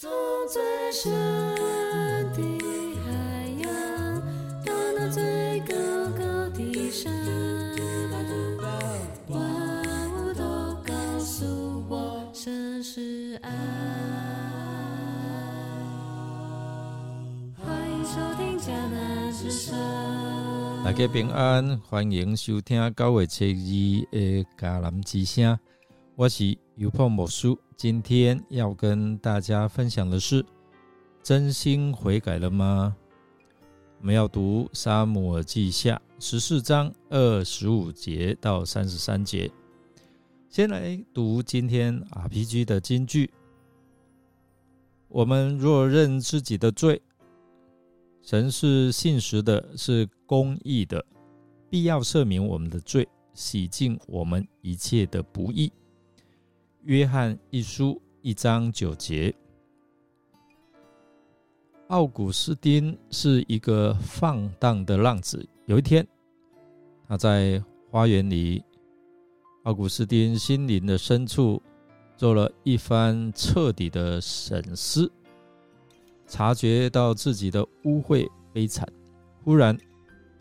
从最深的海洋，到那最高高的山，万物都告诉我，这是爱。欢迎收听迦南之声。大家平安，欢迎收听九月七日的迦南之声。我是尤破某书，今天要跟大家分享的是：真心悔改了吗？我们要读《沙姆尔记下》十四章二十五节到三十三节。先来读今天 RPG 的金句：我们若认自己的罪，神是信实的，是公义的，必要赦免我们的罪，洗净我们一切的不义。约翰一书一章九节。奥古斯丁是一个放荡的浪子。有一天，他在花园里，奥古斯丁心灵的深处做了一番彻底的审思，察觉到自己的污秽悲惨。忽然，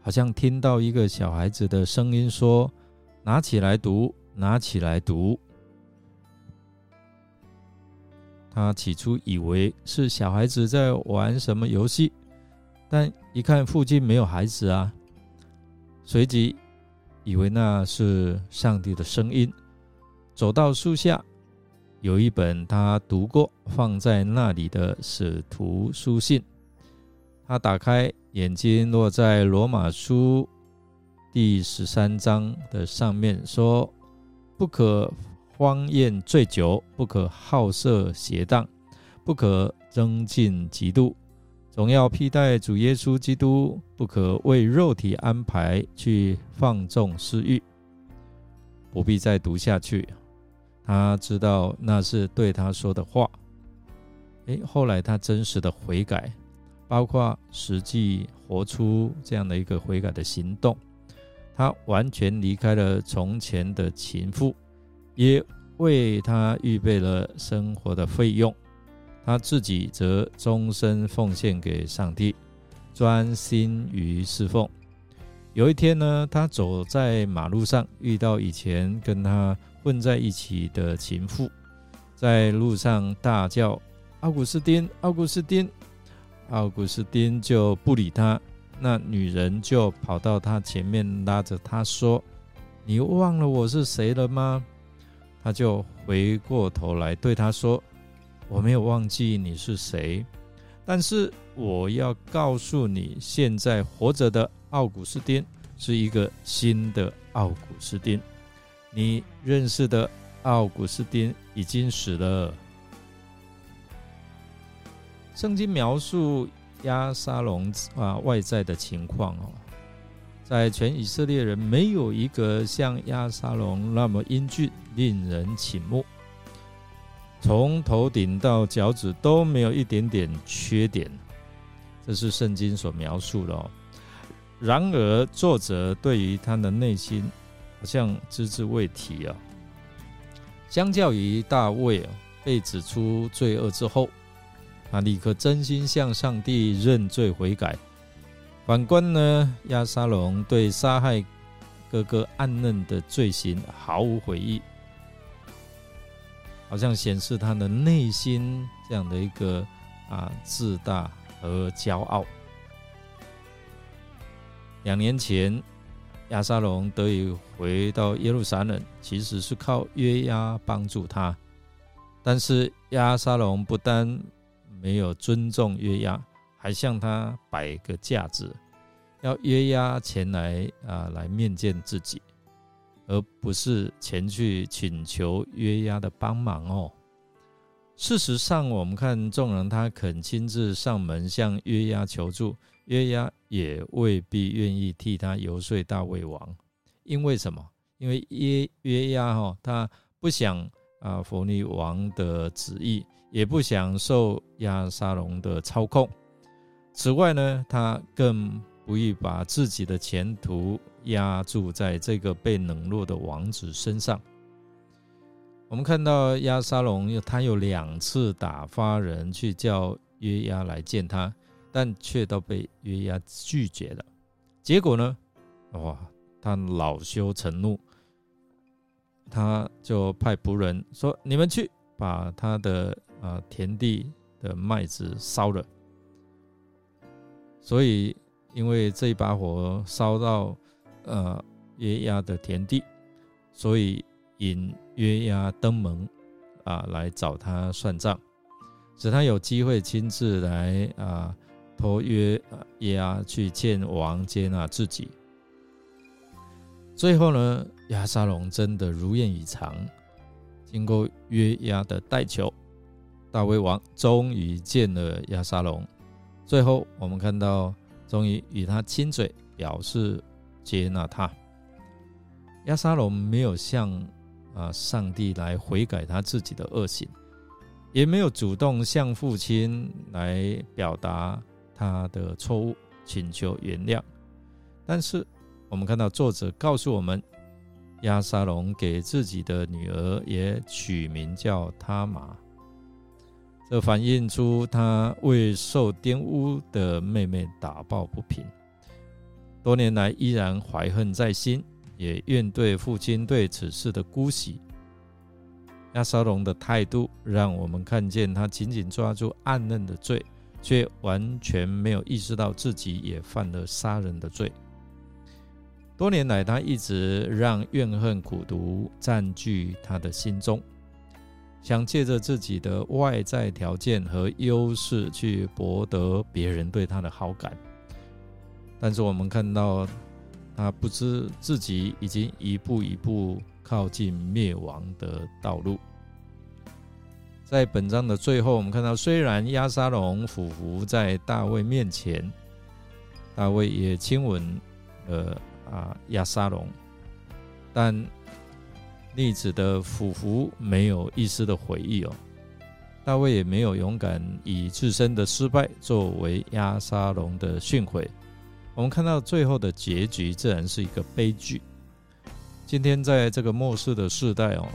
好像听到一个小孩子的声音说：“拿起来读，拿起来读。”他起初以为是小孩子在玩什么游戏，但一看附近没有孩子啊，随即以为那是上帝的声音。走到树下，有一本他读过放在那里的使徒书信。他打开，眼睛落在罗马书第十三章的上面，说：“不可。”荒宴醉酒，不可好色邪荡，不可增进嫉妒，总要披戴主耶稣基督，不可为肉体安排去放纵私欲。不必再读下去，他知道那是对他说的话。诶，后来他真实的悔改，包括实际活出这样的一个悔改的行动，他完全离开了从前的情妇。也为他预备了生活的费用，他自己则终身奉献给上帝，专心于侍奉。有一天呢，他走在马路上，遇到以前跟他混在一起的情妇，在路上大叫：“奥古斯丁，奥古斯丁！”奥古斯丁就不理他，那女人就跑到他前面，拉着他说：“你忘了我是谁了吗？”他就回过头来对他说：“我没有忘记你是谁，但是我要告诉你，现在活着的奥古斯丁是一个新的奥古斯丁。你认识的奥古斯丁已经死了。”圣经描述亚沙龙啊外在的情况哦。在全以色列人，没有一个像亚沙龙那么英俊、令人倾慕，从头顶到脚趾都没有一点点缺点，这是圣经所描述的。哦。然而，作者对于他的内心好像只字未提啊。相较于大卫被指出罪恶之后，他立刻真心向上帝认罪悔改。反观呢，亚沙龙对杀害哥哥暗嫩的罪行毫无悔意，好像显示他的内心这样的一个啊自大和骄傲。两年前，亚沙龙得以回到耶路撒冷，其实是靠约押帮助他，但是亚沙龙不但没有尊重约押。还向他摆个架子，要约押前来啊，来面见自己，而不是前去请求约押的帮忙哦。事实上，我们看众人他肯亲自上门向约押求助，约押也未必愿意替他游说大卫王，因为什么？因为约约押哈，他不想啊，佛尼王的旨意，也不想受亚沙龙的操控。此外呢，他更不易把自己的前途压住在这个被冷落的王子身上。我们看到亚沙龙，他有两次打发人去叫约押来见他，但却都被约押拒绝了。结果呢？哇，他恼羞成怒，他就派仆人说：“你们去把他的啊田地的麦子烧了。”所以，因为这一把火烧到呃约押的田地，所以。引约押登门啊，来找他算账，使他有机会亲自来啊，托约押去见王，接纳自己。最后呢，亚沙龙真的如愿以偿，经过约押的代求，大卫王终于见了亚沙龙。最后，我们看到，终于与他亲嘴，表示接纳他。亚沙龙没有向。啊！上帝来悔改他自己的恶行，也没有主动向父亲来表达他的错误，请求原谅。但是，我们看到作者告诉我们，亚沙龙给自己的女儿也取名叫他玛，这反映出他为受玷污的妹妹打抱不平，多年来依然怀恨在心。也愿对父亲对此事的姑息。亚沙龙的态度，让我们看见他紧紧抓住暗嫩的罪，却完全没有意识到自己也犯了杀人的罪。多年来，他一直让怨恨、苦毒占据他的心中，想借着自己的外在条件和优势去博得别人对他的好感。但是，我们看到。他不知自己已经一步一步靠近灭亡的道路。在本章的最后，我们看到，虽然亚沙龙俯伏在大卫面前，大卫也亲吻了啊亚沙龙，但逆子的俯伏没有一丝的悔意哦。大卫也没有勇敢以自身的失败作为亚沙龙的训诲。我们看到最后的结局，自然是一个悲剧。今天在这个末世的时代哦，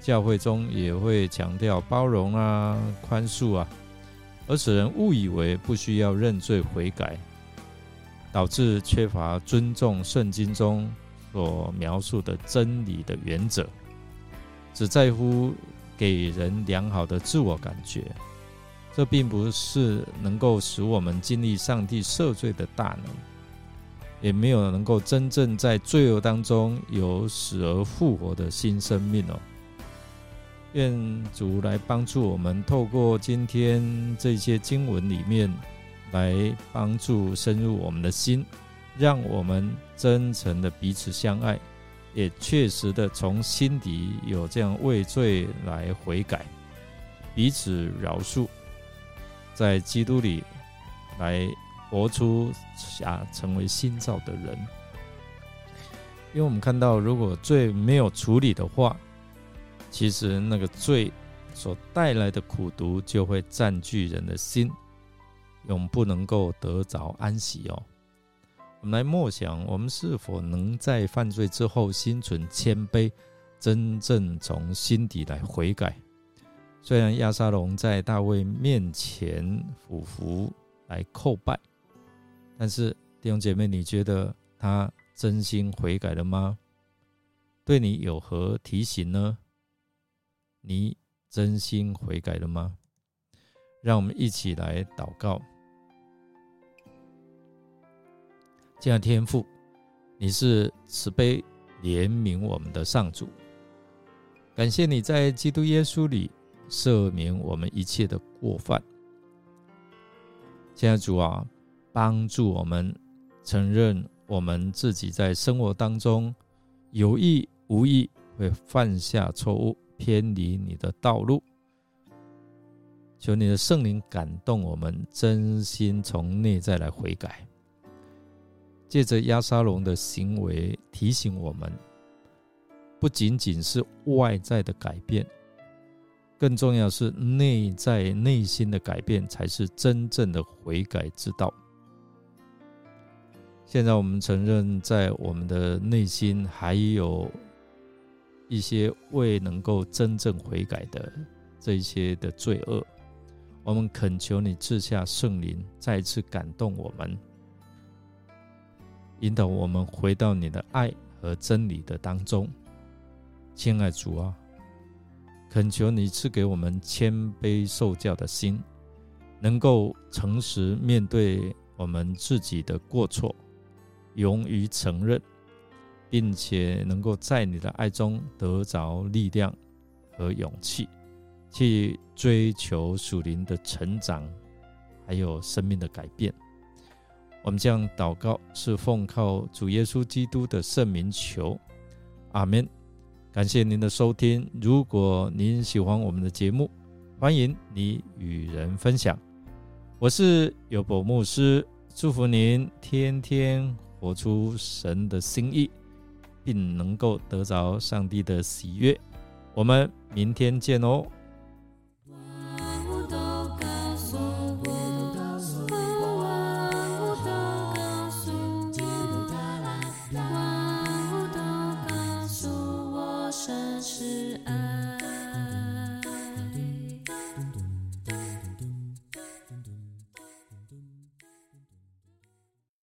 教会中也会强调包容啊、宽恕啊，而使人误以为不需要认罪悔改，导致缺乏尊重圣经中所描述的真理的原则，只在乎给人良好的自我感觉。这并不是能够使我们经历上帝赦罪的大能，也没有能够真正在罪恶当中有死而复活的新生命哦。愿主来帮助我们，透过今天这些经文里面，来帮助深入我们的心，让我们真诚的彼此相爱，也确实的从心底有这样畏罪来悔改，彼此饶恕。在基督里来活出啊，成为新造的人。因为我们看到，如果罪没有处理的话，其实那个罪所带来的苦毒就会占据人的心，永不能够得着安息哦。我们来默想，我们是否能在犯罪之后心存谦卑，真正从心底来悔改？虽然亚沙龙在大卫面前俯伏来叩拜，但是弟兄姐妹，你觉得他真心悔改了吗？对你有何提醒呢？你真心悔改了吗？让我们一起来祷告。这样天父，你是慈悲怜悯我们的上主，感谢你在基督耶稣里。赦免我们一切的过犯，现在主啊，帮助我们承认我们自己在生活当中有意无意会犯下错误，偏离你的道路。求你的圣灵感动我们，真心从内在来悔改。借着亚沙龙的行为提醒我们，不仅仅是外在的改变。更重要是内在内心的改变，才是真正的悔改之道。现在我们承认，在我们的内心还有一些未能够真正悔改的这一些的罪恶。我们恳求你赐下圣灵，再次感动我们，引导我们回到你的爱和真理的当中。亲爱主啊，恳求你赐给我们谦卑受教的心，能够诚实面对我们自己的过错，勇于承认，并且能够在你的爱中得着力量和勇气。去追求属灵的成长，还有生命的改变。我们这样祷告，是奉靠主耶稣基督的圣名求，阿门。感谢您的收听。如果您喜欢我们的节目，欢迎你与人分享。我是有博牧师，祝福您天天活出神的心意，并能够得着上帝的喜悦。我们明天见哦。